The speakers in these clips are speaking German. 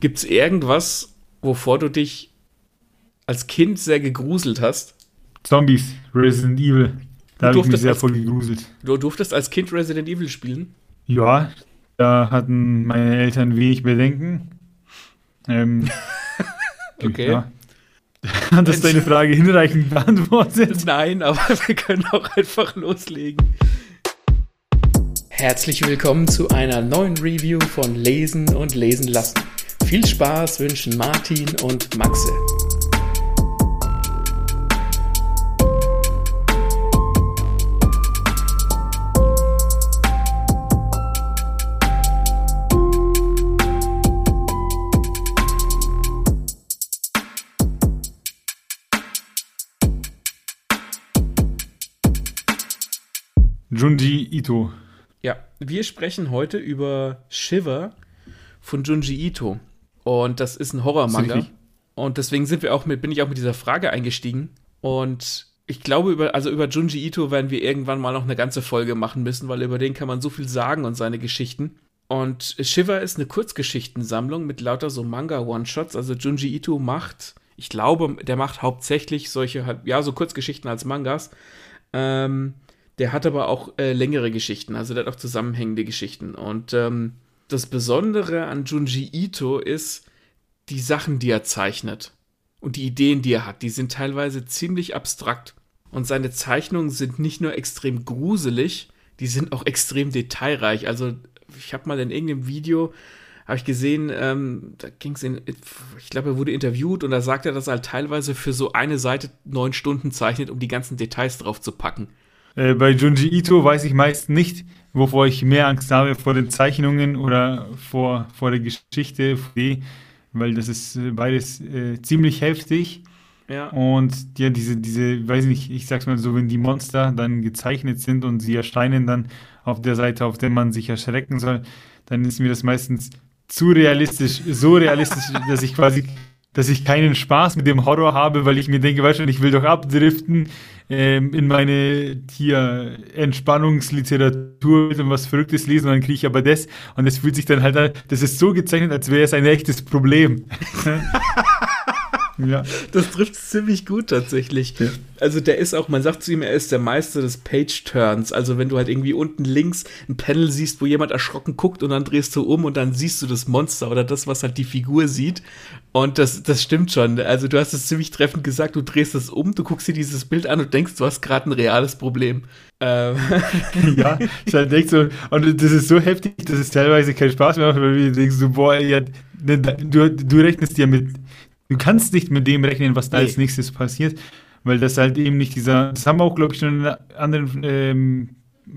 Gibt es irgendwas, wovor du dich als Kind sehr gegruselt hast? Zombies, Resident Evil. Da habe ich mich sehr voll gegruselt. Du durftest als Kind Resident Evil spielen? Ja, da hatten meine Eltern wenig Bedenken. Ähm, okay. Ja. Hat das deine Frage hinreichend beantwortet? Nein, aber wir können auch einfach loslegen. Herzlich willkommen zu einer neuen Review von Lesen und Lesen lassen. Viel Spaß wünschen Martin und Maxe. Junji Ito. Ja, wir sprechen heute über Shiver von Junji Ito. Und das ist ein Horror-Manga. Und deswegen sind wir auch mit, bin ich auch mit dieser Frage eingestiegen. Und ich glaube, über, also über Junji Ito werden wir irgendwann mal noch eine ganze Folge machen müssen, weil über den kann man so viel sagen und seine Geschichten. Und Shiver ist eine Kurzgeschichtensammlung mit lauter so Manga-One-Shots. Also Junji Ito macht, ich glaube, der macht hauptsächlich solche, ja, so Kurzgeschichten als Mangas. Ähm, der hat aber auch äh, längere Geschichten, also der hat auch zusammenhängende Geschichten. Und ähm, das Besondere an Junji Ito ist die Sachen, die er zeichnet und die Ideen, die er hat. Die sind teilweise ziemlich abstrakt. Und seine Zeichnungen sind nicht nur extrem gruselig, die sind auch extrem detailreich. Also ich habe mal in irgendeinem Video habe ich gesehen, ähm, da ging es in, ich glaube, er wurde interviewt und da sagt er, dass er halt teilweise für so eine Seite neun Stunden zeichnet, um die ganzen Details drauf zu packen. Äh, bei Junji Ito weiß ich meist nicht, wovor ich mehr Angst habe, vor den Zeichnungen oder vor, vor der Geschichte, weil das ist äh, beides äh, ziemlich heftig. Ja. Und ja, diese, diese, weiß nicht, ich sag's mal so, wenn die Monster dann gezeichnet sind und sie erscheinen dann auf der Seite, auf der man sich erschrecken soll, dann ist mir das meistens zu realistisch, so realistisch, dass ich quasi dass ich keinen Spaß mit dem Horror habe, weil ich mir denke, weißt du, ich will doch abdriften ähm, in meine hier Entspannungsliteratur und was Verrücktes lesen und dann kriege ich aber das und es fühlt sich dann halt an, das ist so gezeichnet, als wäre es ein echtes Problem. Ja. Das trifft ziemlich gut tatsächlich. Ja. Also der ist auch, man sagt zu ihm, er ist der Meister des Page-Turns. Also wenn du halt irgendwie unten links ein Panel siehst, wo jemand erschrocken guckt und dann drehst du um und dann siehst du das Monster oder das, was halt die Figur sieht. Und das, das stimmt schon. Also du hast es ziemlich treffend gesagt, du drehst es um, du guckst dir dieses Bild an und denkst, du hast gerade ein reales Problem. Ähm. ja, ich halt denk so, und das ist so heftig, dass es teilweise keinen Spaß mehr macht, weil du denkst so, boah, ja, ne, du, du rechnest ja mit Du kannst nicht mit dem rechnen, was da nee. als nächstes passiert, weil das halt eben nicht dieser, das haben wir auch, glaube ich, schon in anderen ähm,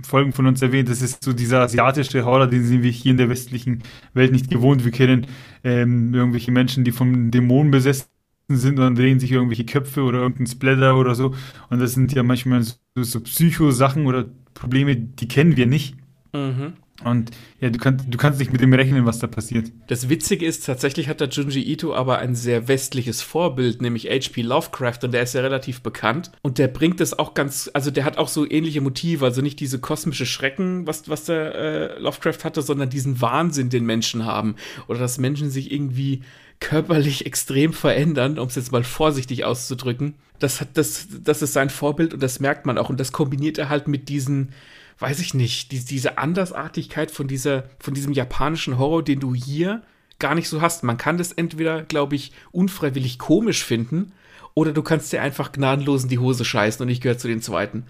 Folgen von uns erwähnt, das ist so dieser asiatische Horror, den sind wir hier in der westlichen Welt nicht gewohnt. Wir kennen ähm, irgendwelche Menschen, die vom Dämonen besessen sind und dann drehen sich irgendwelche Köpfe oder irgendein Splatter oder so. Und das sind ja manchmal so, so Psycho-Sachen oder Probleme, die kennen wir nicht. Mhm. Und ja, du, kannst, du kannst nicht mit dem rechnen, was da passiert. Das Witzige ist, tatsächlich hat der Junji Ito aber ein sehr westliches Vorbild, nämlich H.P. Lovecraft, und der ist ja relativ bekannt. Und der bringt es auch ganz, also der hat auch so ähnliche Motive, also nicht diese kosmische Schrecken, was, was der äh, Lovecraft hatte, sondern diesen Wahnsinn, den Menschen haben. Oder dass Menschen sich irgendwie körperlich extrem verändern, um es jetzt mal vorsichtig auszudrücken. Das, hat, das, das ist sein Vorbild und das merkt man auch. Und das kombiniert er halt mit diesen weiß ich nicht, die, diese Andersartigkeit von, dieser, von diesem japanischen Horror, den du hier gar nicht so hast. Man kann das entweder, glaube ich, unfreiwillig komisch finden oder du kannst dir einfach gnadenlos in die Hose scheißen und ich gehöre zu den zweiten.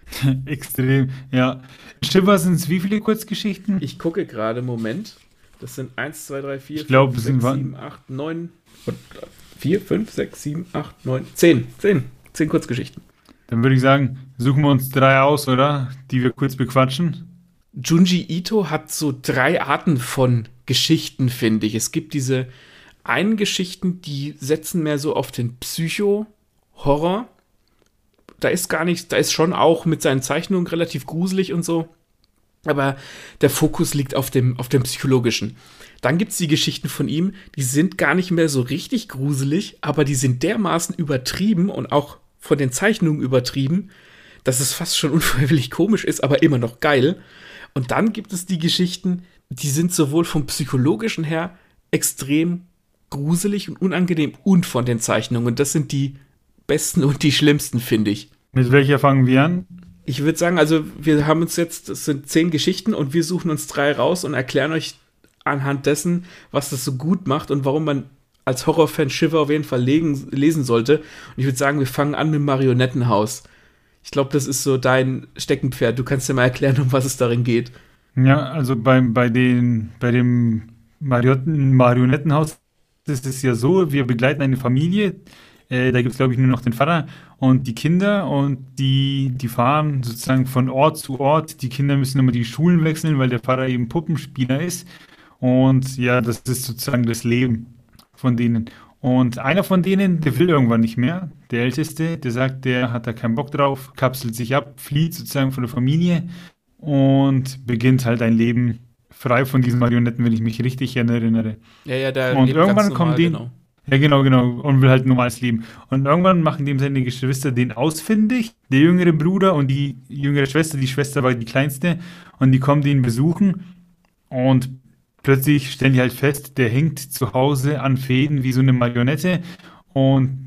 Extrem, ja. Stimmt, sind es wie viele Kurzgeschichten? Ich gucke gerade, Moment. Das sind 1, 2, 3, 4, 5, 6, 7, 8, 9, 4, 5, 6, 7, 8, 9, 10. 10. 10 Kurzgeschichten. Dann würde ich sagen, suchen wir uns drei aus, oder? Die wir kurz bequatschen. Junji Ito hat so drei Arten von Geschichten, finde ich. Es gibt diese einen Geschichten, die setzen mehr so auf den Psycho-Horror. Da ist gar nichts, da ist schon auch mit seinen Zeichnungen relativ gruselig und so. Aber der Fokus liegt auf dem, auf dem Psychologischen. Dann gibt es die Geschichten von ihm, die sind gar nicht mehr so richtig gruselig, aber die sind dermaßen übertrieben und auch von den Zeichnungen übertrieben, dass es fast schon unfreiwillig komisch ist, aber immer noch geil. Und dann gibt es die Geschichten, die sind sowohl vom psychologischen her extrem gruselig und unangenehm und von den Zeichnungen. Und das sind die besten und die schlimmsten, finde ich. Mit welcher fangen wir an? Ich würde sagen, also wir haben uns jetzt, das sind zehn Geschichten und wir suchen uns drei raus und erklären euch anhand dessen, was das so gut macht und warum man als Horrorfan Shiver auf jeden Fall legen, lesen sollte. Und ich würde sagen, wir fangen an mit Marionettenhaus. Ich glaube, das ist so dein Steckenpferd. Du kannst dir mal erklären, um was es darin geht. Ja, also bei, bei, den, bei dem Marionetten, Marionettenhaus ist es ja so, wir begleiten eine Familie, äh, da gibt es, glaube ich, nur noch den Vater und die Kinder und die, die fahren sozusagen von Ort zu Ort. Die Kinder müssen immer die Schulen wechseln, weil der Vater eben Puppenspieler ist. Und ja, das ist sozusagen das Leben von denen. Und einer von denen, der will irgendwann nicht mehr. Der Älteste, der sagt, der hat da keinen Bock drauf, kapselt sich ab, flieht sozusagen von der Familie und beginnt halt ein Leben frei von diesen Marionetten, wenn ich mich richtig erinnere. Ja, ja, der Und irgendwann kommen die. Genau. Ja, genau, genau. Und will halt ein normales Leben. Und irgendwann machen dem seine Geschwister den ausfindig, der jüngere Bruder und die jüngere Schwester. Die Schwester war die kleinste. Und die kommen den besuchen. Und plötzlich stellen die halt fest, der hängt zu Hause an Fäden wie so eine Marionette. Und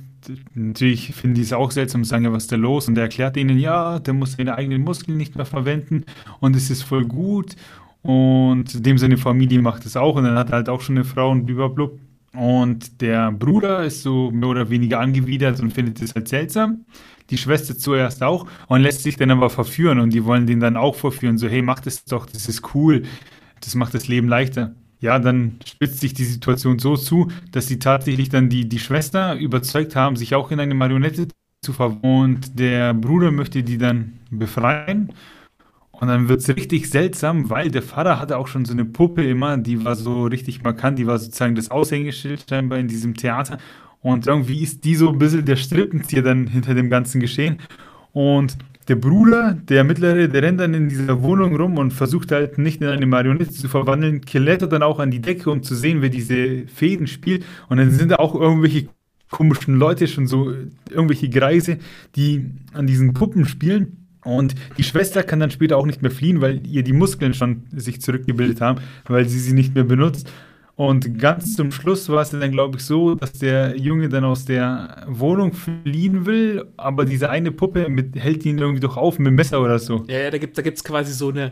natürlich finden die es auch seltsam, sagen ja, was ist da los? Und der erklärt ihnen, ja, der muss seine eigenen Muskeln nicht mehr verwenden. Und es ist voll gut. Und dem seine Familie macht es auch. Und dann hat er halt auch schon eine Frau und blablabla. Und der Bruder ist so mehr oder weniger angewidert und findet es halt seltsam. Die Schwester zuerst auch und lässt sich dann aber verführen und die wollen den dann auch verführen. So, hey, mach das doch, das ist cool. Das macht das Leben leichter. Ja, dann spitzt sich die Situation so zu, dass sie tatsächlich dann die, die Schwester überzeugt haben, sich auch in eine Marionette zu verwandeln. Und der Bruder möchte die dann befreien. Und dann wird es richtig seltsam, weil der Vater hatte auch schon so eine Puppe immer, die war so richtig markant, die war sozusagen das Aushängeschild scheinbar in diesem Theater. Und irgendwie ist die so ein bisschen der Strippenzieher dann hinter dem ganzen Geschehen. Und der Bruder, der mittlere, der rennt dann in dieser Wohnung rum und versucht halt nicht in eine Marionette zu verwandeln, klettert dann auch an die Decke, um zu sehen, wer diese Fäden spielt. Und dann sind da auch irgendwelche komischen Leute, schon so irgendwelche Greise, die an diesen Puppen spielen. Und die Schwester kann dann später auch nicht mehr fliehen, weil ihr die Muskeln schon sich zurückgebildet haben, weil sie sie nicht mehr benutzt. Und ganz zum Schluss war es dann, glaube ich, so, dass der Junge dann aus der Wohnung fliehen will, aber diese eine Puppe mit, hält ihn irgendwie doch auf mit dem Messer oder so. Ja, ja, da gibt es da gibt's quasi so eine,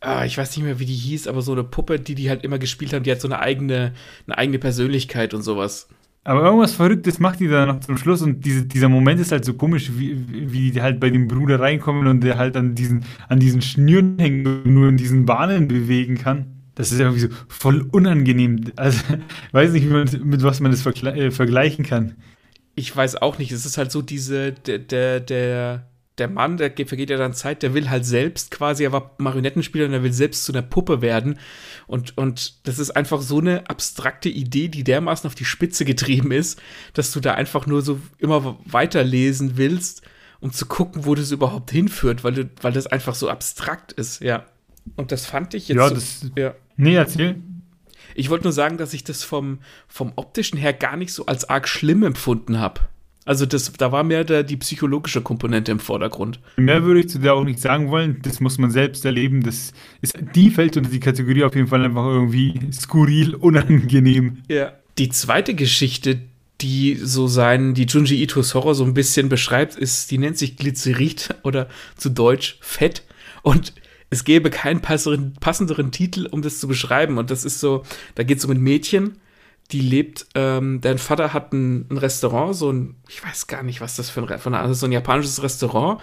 ah, ich weiß nicht mehr, wie die hieß, aber so eine Puppe, die die halt immer gespielt haben, die hat so eine eigene, eine eigene Persönlichkeit und sowas. Aber irgendwas Verrücktes macht die da noch zum Schluss und diese, dieser Moment ist halt so komisch, wie, wie die halt bei dem Bruder reinkommen und der halt an diesen, an diesen Schnüren hängt und nur in diesen Bahnen bewegen kann. Das ist irgendwie so voll unangenehm. Also, ich weiß nicht, man, mit was man das vergle äh, vergleichen kann. Ich weiß auch nicht. Es ist halt so diese, der, der, der, der Mann, der vergeht ja dann Zeit, der will halt selbst quasi, er war Marionettenspieler und er will selbst zu einer Puppe werden. Und, und das ist einfach so eine abstrakte Idee, die dermaßen auf die Spitze getrieben ist, dass du da einfach nur so immer weiterlesen willst, um zu gucken, wo das überhaupt hinführt, weil, du, weil das einfach so abstrakt ist, ja. Und das fand ich jetzt. Ja, so, das. ja. Nee, erzähl. Ich wollte nur sagen, dass ich das vom, vom optischen her gar nicht so als arg schlimm empfunden habe. Also das, da war mehr der, die psychologische Komponente im Vordergrund. Mehr würde ich zu der auch nicht sagen wollen. Das muss man selbst erleben. Das ist, die fällt unter die Kategorie auf jeden Fall einfach irgendwie skurril, unangenehm. Ja. Die zweite Geschichte, die so sein, die Junji Itos Horror so ein bisschen beschreibt, ist, die nennt sich Glycerit oder zu Deutsch Fett. Und es gäbe keinen passenderen Titel, um das zu beschreiben. Und das ist so, da geht es um ein Mädchen, die lebt, ähm, dein Vater hat ein, ein, Restaurant, so ein, ich weiß gar nicht, was das für ein, von also so ein japanisches Restaurant.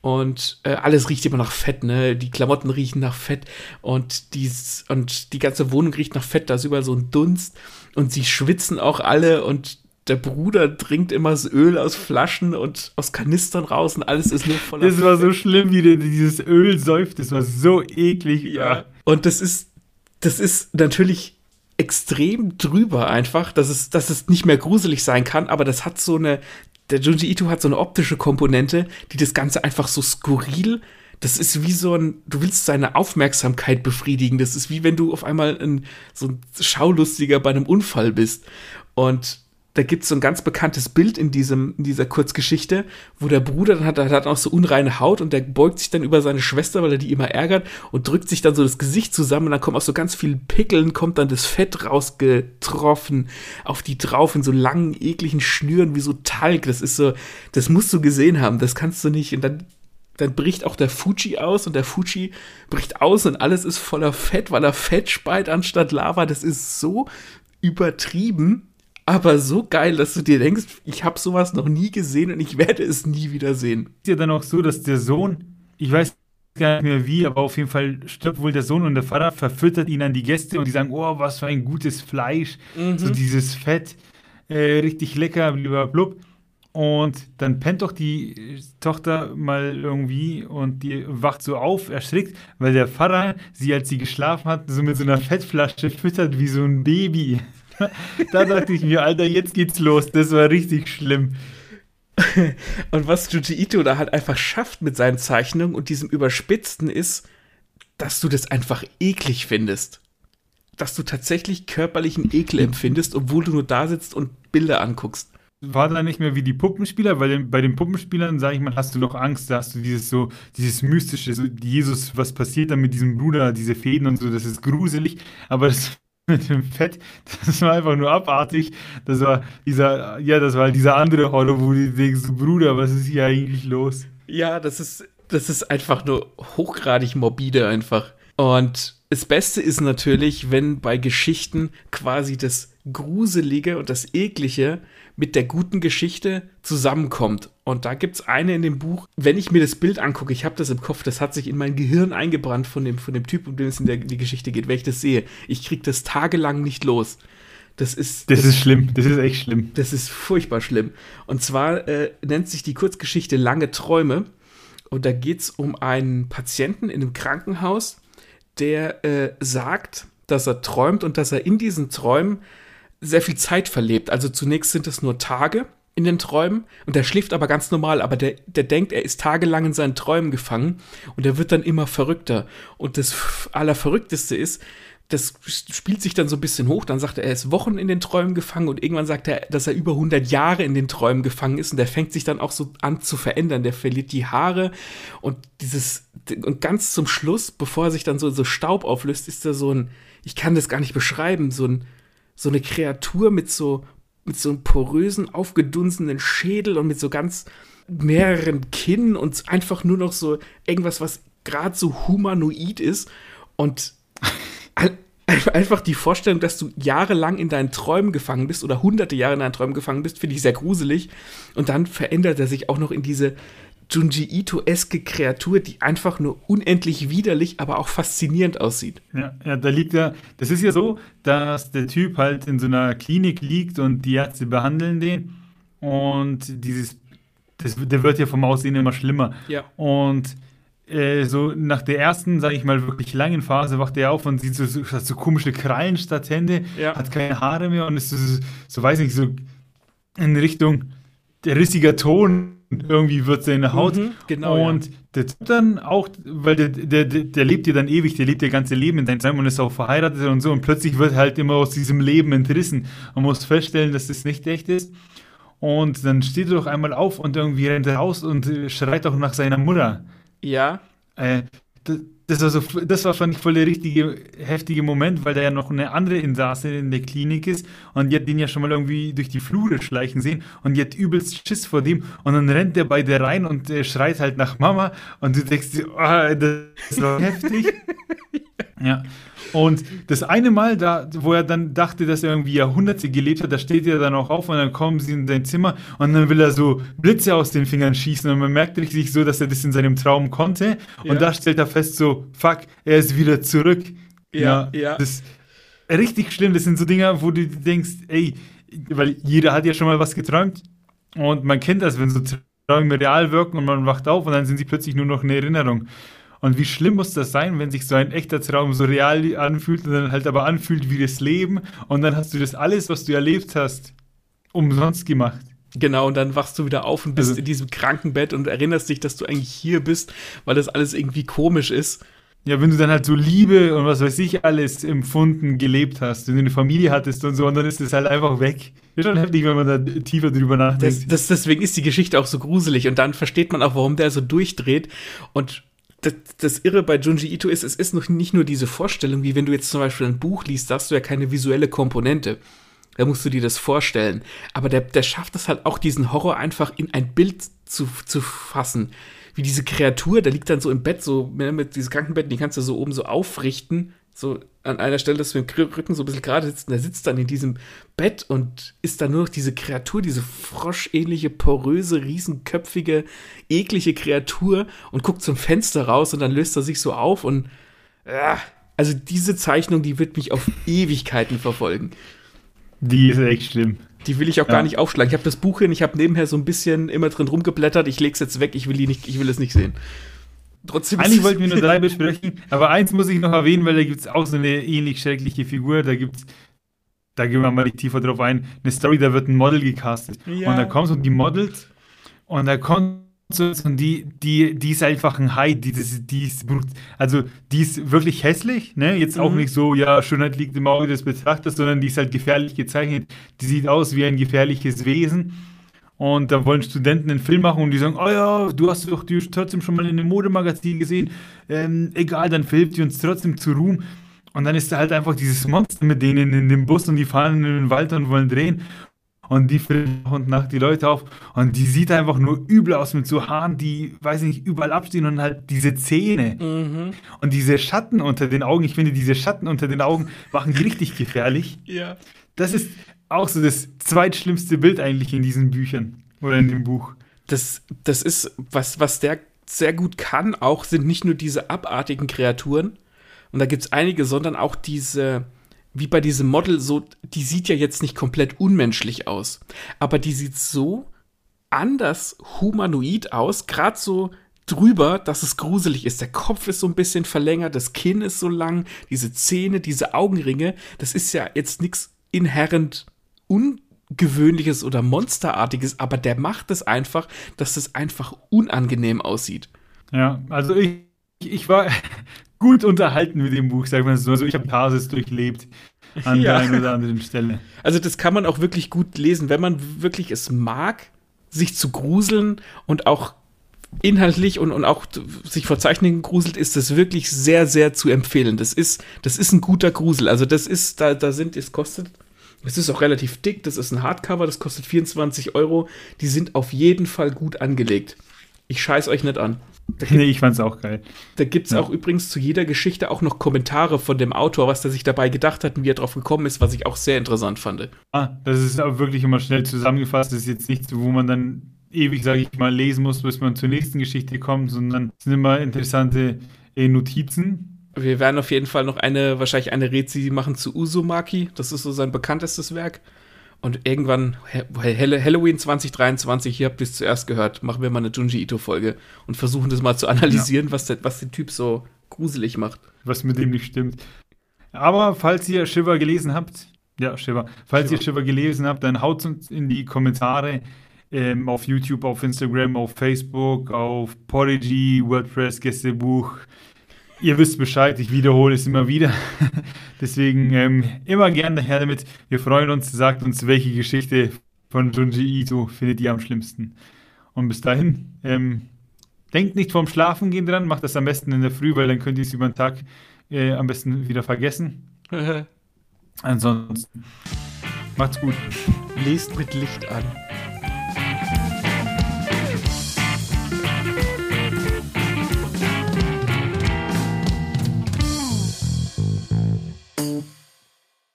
Und äh, alles riecht immer nach Fett, ne? Die Klamotten riechen nach Fett und, dies, und die ganze Wohnung riecht nach Fett, da ist überall so ein Dunst und sie schwitzen auch alle und der Bruder trinkt immer das Öl aus Flaschen und aus Kanistern raus und alles ist nur voller Das war so schlimm, wie der dieses Öl säuft, das war so eklig. Ja. Und das ist, das ist natürlich extrem drüber einfach, dass es, dass es nicht mehr gruselig sein kann, aber das hat so eine, der Junji Ito hat so eine optische Komponente, die das Ganze einfach so skurril, das ist wie so ein, du willst seine Aufmerksamkeit befriedigen, das ist wie wenn du auf einmal ein, so ein Schaulustiger bei einem Unfall bist und da gibt es so ein ganz bekanntes Bild in, diesem, in dieser Kurzgeschichte, wo der Bruder dann hat, der hat auch so unreine Haut und der beugt sich dann über seine Schwester, weil er die immer ärgert und drückt sich dann so das Gesicht zusammen und dann kommt aus so ganz vielen Pickeln, kommt dann das Fett rausgetroffen auf die drauf in so langen, ekligen Schnüren wie so Talg. Das ist so, das musst du gesehen haben, das kannst du nicht. Und dann dann bricht auch der Fuji aus und der Fuji bricht aus und alles ist voller Fett, weil er Fett speit anstatt Lava. Das ist so übertrieben aber so geil, dass du dir denkst, ich habe sowas noch nie gesehen und ich werde es nie wieder sehen. Ist ja dann auch so, dass der Sohn, ich weiß gar nicht mehr wie, aber auf jeden Fall stirbt wohl der Sohn und der Vater verfüttert ihn an die Gäste und die sagen, oh, was für ein gutes Fleisch, mhm. so dieses Fett, äh, richtig lecker, blub. Und dann pennt doch die Tochter mal irgendwie und die wacht so auf, erschrickt, weil der Vater sie, als sie geschlafen hat, so mit so einer Fettflasche füttert wie so ein Baby da dachte ich mir, Alter, jetzt geht's los. Das war richtig schlimm. und was Junji Ito da halt einfach schafft mit seinen Zeichnungen und diesem Überspitzten ist, dass du das einfach eklig findest. Dass du tatsächlich körperlichen Ekel empfindest, obwohl du nur da sitzt und Bilder anguckst. War da nicht mehr wie die Puppenspieler, weil bei den Puppenspielern, sag ich mal, hast du noch Angst, da hast du dieses so, dieses mystische, so Jesus, was passiert da mit diesem Bruder, diese Fäden und so, das ist gruselig, aber das mit dem Fett, das war einfach nur abartig. Das war dieser, ja, das war dieser andere Horror, wo du denkst, Bruder, was ist hier eigentlich los? Ja, das ist, das ist einfach nur hochgradig morbide einfach. Und das Beste ist natürlich, wenn bei Geschichten quasi das Gruselige und das Eklige mit der guten Geschichte zusammenkommt. Und da gibt es eine in dem Buch, wenn ich mir das Bild angucke, ich habe das im Kopf, das hat sich in mein Gehirn eingebrannt von dem, von dem Typ, um den es in der, die Geschichte geht, wenn ich das sehe. Ich kriege das tagelang nicht los. Das ist. Das, das, ist schlimm. Das ist echt schlimm. Das ist furchtbar schlimm. Und zwar äh, nennt sich die Kurzgeschichte Lange Träume. Und da geht es um einen Patienten in einem Krankenhaus, der äh, sagt, dass er träumt und dass er in diesen Träumen sehr viel Zeit verlebt. Also zunächst sind es nur Tage in den Träumen und der schläft aber ganz normal, aber der, der denkt, er ist tagelang in seinen Träumen gefangen und er wird dann immer verrückter. Und das Allerverrückteste ist, das spielt sich dann so ein bisschen hoch. Dann sagt er, er ist Wochen in den Träumen gefangen und irgendwann sagt er, dass er über 100 Jahre in den Träumen gefangen ist und der fängt sich dann auch so an zu verändern. Der verliert die Haare und dieses, und ganz zum Schluss, bevor er sich dann so, so Staub auflöst, ist er so ein, ich kann das gar nicht beschreiben, so ein, so eine Kreatur mit so, mit so einem porösen, aufgedunsenen Schädel und mit so ganz mehreren Kinnen und einfach nur noch so irgendwas, was gerade so humanoid ist. Und einfach die Vorstellung, dass du jahrelang in deinen Träumen gefangen bist oder hunderte Jahre in deinen Träumen gefangen bist, finde ich sehr gruselig. Und dann verändert er sich auch noch in diese Junji Ito-eske Kreatur, die einfach nur unendlich widerlich, aber auch faszinierend aussieht. Ja, ja, da liegt ja, das ist ja so, dass der Typ halt in so einer Klinik liegt und die Ärzte behandeln den und dieses, das, der wird ja vom Aussehen immer schlimmer. Ja. Und äh, so nach der ersten, sage ich mal, wirklich langen Phase wacht er auf und sieht so, so, so komische Krallen statt Hände, ja. hat keine Haare mehr und ist so, so, weiß nicht, so in Richtung der rissiger Ton irgendwie wird seine Haut. Mhm, genau. Und ja. der dann auch, weil der, der, der lebt ja dann ewig, der lebt ja ganze Leben in seinem und ist auch verheiratet und so. Und plötzlich wird halt immer aus diesem Leben entrissen. Man muss feststellen, dass das nicht echt ist. Und dann steht er doch einmal auf und irgendwie rennt er raus und schreit auch nach seiner Mutter. Ja. Äh, das, war, so, das war, fand ich, voll der richtige, heftige Moment, weil da ja noch eine andere Insasse in der Klinik ist und die hat den ja schon mal irgendwie durch die Flure schleichen sehen und die hat übelst Schiss vor dem und dann rennt der bei der rein und äh, schreit halt nach Mama und du denkst oh, das war heftig. ja. Und das eine Mal, da, wo er dann dachte, dass er irgendwie Jahrhunderte gelebt hat, da steht er dann auch auf und dann kommen sie in sein Zimmer und dann will er so Blitze aus den Fingern schießen und man merkt richtig so, dass er das in seinem Traum konnte. Ja. Und da stellt er fest so, fuck, er ist wieder zurück. Ja, ja. ja. Das ist richtig schlimm. Das sind so Dinge, wo du denkst, ey, weil jeder hat ja schon mal was geträumt und man kennt das, wenn so Träume real wirken und man wacht auf und dann sind sie plötzlich nur noch eine Erinnerung. Und wie schlimm muss das sein, wenn sich so ein echter Traum so real anfühlt und dann halt aber anfühlt wie das Leben und dann hast du das alles, was du erlebt hast, umsonst gemacht. Genau, und dann wachst du wieder auf und bist also, in diesem Krankenbett und erinnerst dich, dass du eigentlich hier bist, weil das alles irgendwie komisch ist. ja, wenn du dann halt so Liebe und was weiß ich alles empfunden, gelebt hast, wenn du eine Familie hattest und so, und dann ist das halt einfach weg. Ist schon heftig, wenn man da tiefer drüber nachdenkt. Das, das, deswegen ist die Geschichte auch so gruselig und dann versteht man auch, warum der so durchdreht. Und das, das Irre bei Junji Ito ist, es ist noch nicht nur diese Vorstellung, wie wenn du jetzt zum Beispiel ein Buch liest, da hast du ja keine visuelle Komponente. Da musst du dir das vorstellen. Aber der, der schafft es halt auch, diesen Horror einfach in ein Bild zu, zu fassen wie diese Kreatur, der liegt dann so im Bett, so ne, mit diesem Krankenbett, die kannst du so oben so aufrichten, so an einer Stelle, dass wir im Rücken so ein bisschen gerade sitzen. Der sitzt dann in diesem Bett und ist dann nur noch diese Kreatur, diese froschähnliche, poröse, riesenköpfige, eklige Kreatur und guckt zum Fenster raus und dann löst er sich so auf und äh, also diese Zeichnung, die wird mich auf Ewigkeiten verfolgen. Die ist echt schlimm. Die will ich auch ja. gar nicht aufschlagen. Ich habe das Buch hin, ich habe nebenher so ein bisschen immer drin rumgeblättert. Ich lege es jetzt weg, ich will, die nicht, ich will es nicht sehen. Trotzdem Eigentlich wollten wir nur drei besprechen, aber eins muss ich noch erwähnen, weil da gibt es auch so eine ähnlich schreckliche Figur. Da gibt es, da gehen wir mal nicht tiefer drauf ein, eine Story, da wird ein Model gecastet. Ja. Und da kommst du und die Models und da kommt und die, die, die ist einfach ein High, die, die, die ist, also die ist wirklich hässlich, ne? Jetzt auch mhm. nicht so, ja, Schönheit liegt im Auge des Betrachters, sondern die ist halt gefährlich gezeichnet. Die sieht aus wie ein gefährliches Wesen. Und da wollen Studenten einen Film machen und die sagen, oh ja, du hast doch die trotzdem schon mal in einem Modemagazin gesehen. Ähm, egal, dann verhilft die uns trotzdem zu Ruhm. Und dann ist da halt einfach dieses Monster mit denen in dem Bus und die fahren in den Wald und wollen drehen und die füllt nach und nach die Leute auf und die sieht einfach nur übel aus mit so Haaren, die, weiß ich nicht, überall abstehen und halt diese Zähne mhm. und diese Schatten unter den Augen. Ich finde, diese Schatten unter den Augen machen richtig gefährlich. Ja. Das ist auch so das zweitschlimmste Bild eigentlich in diesen Büchern oder in dem Buch. Das, das ist, was, was der sehr gut kann, auch sind nicht nur diese abartigen Kreaturen, und da gibt es einige, sondern auch diese, wie bei diesem Model, so, die sieht ja jetzt nicht komplett unmenschlich aus, aber die sieht so anders humanoid aus, gerade so drüber, dass es gruselig ist. Der Kopf ist so ein bisschen verlängert, das Kinn ist so lang, diese Zähne, diese Augenringe, das ist ja jetzt nichts inhärent ungewöhnliches oder monsterartiges, aber der macht es einfach, dass es einfach unangenehm aussieht. Ja, also ich, ich war gut unterhalten mit dem Buch, wir es so. Also ich habe Tarsis durchlebt an ja. der einen oder anderen Stelle. Also das kann man auch wirklich gut lesen, wenn man wirklich es mag, sich zu gruseln und auch inhaltlich und, und auch sich vor Zeichnungen gruselt, ist das wirklich sehr, sehr zu empfehlen. Das ist, das ist ein guter Grusel. Also das ist, da, da sind, es kostet, es ist auch relativ dick, das ist ein Hardcover, das kostet 24 Euro. Die sind auf jeden Fall gut angelegt. Ich scheiß euch nicht an. Gibt, nee, ich fand's auch geil. Da gibt's ja. auch übrigens zu jeder Geschichte auch noch Kommentare von dem Autor, was der sich dabei gedacht hat und wie er drauf gekommen ist, was ich auch sehr interessant fand. Ah, das ist aber wirklich immer schnell zusammengefasst. Das ist jetzt nichts, wo man dann ewig, sage ich mal, lesen muss, bis man zur nächsten Geschichte kommt, sondern es sind immer interessante äh, Notizen. Wir werden auf jeden Fall noch eine, wahrscheinlich eine Rezi machen zu Uzumaki. Das ist so sein bekanntestes Werk. Und irgendwann, Halloween 2023, hier habt ihr es zuerst gehört, machen wir mal eine Junji Ito-Folge und versuchen das mal zu analysieren, ja. was, der, was den Typ so gruselig macht. Was mit dem nicht stimmt. Aber falls ihr Shiver gelesen habt, ja, Shiver, falls Shiver. ihr Shiver gelesen habt, dann haut uns in die Kommentare ähm, auf YouTube, auf Instagram, auf Facebook, auf Podigy, WordPress, Gästebuch, Ihr wisst Bescheid, ich wiederhole es immer wieder. Deswegen ähm, immer gerne daher damit. Wir freuen uns, sagt uns, welche Geschichte von Junji Ito findet ihr am schlimmsten. Und bis dahin, ähm, denkt nicht vorm Schlafengehen dran, macht das am besten in der Früh, weil dann könnt ihr es über den Tag äh, am besten wieder vergessen. Ansonsten, macht's gut. Lest mit Licht an.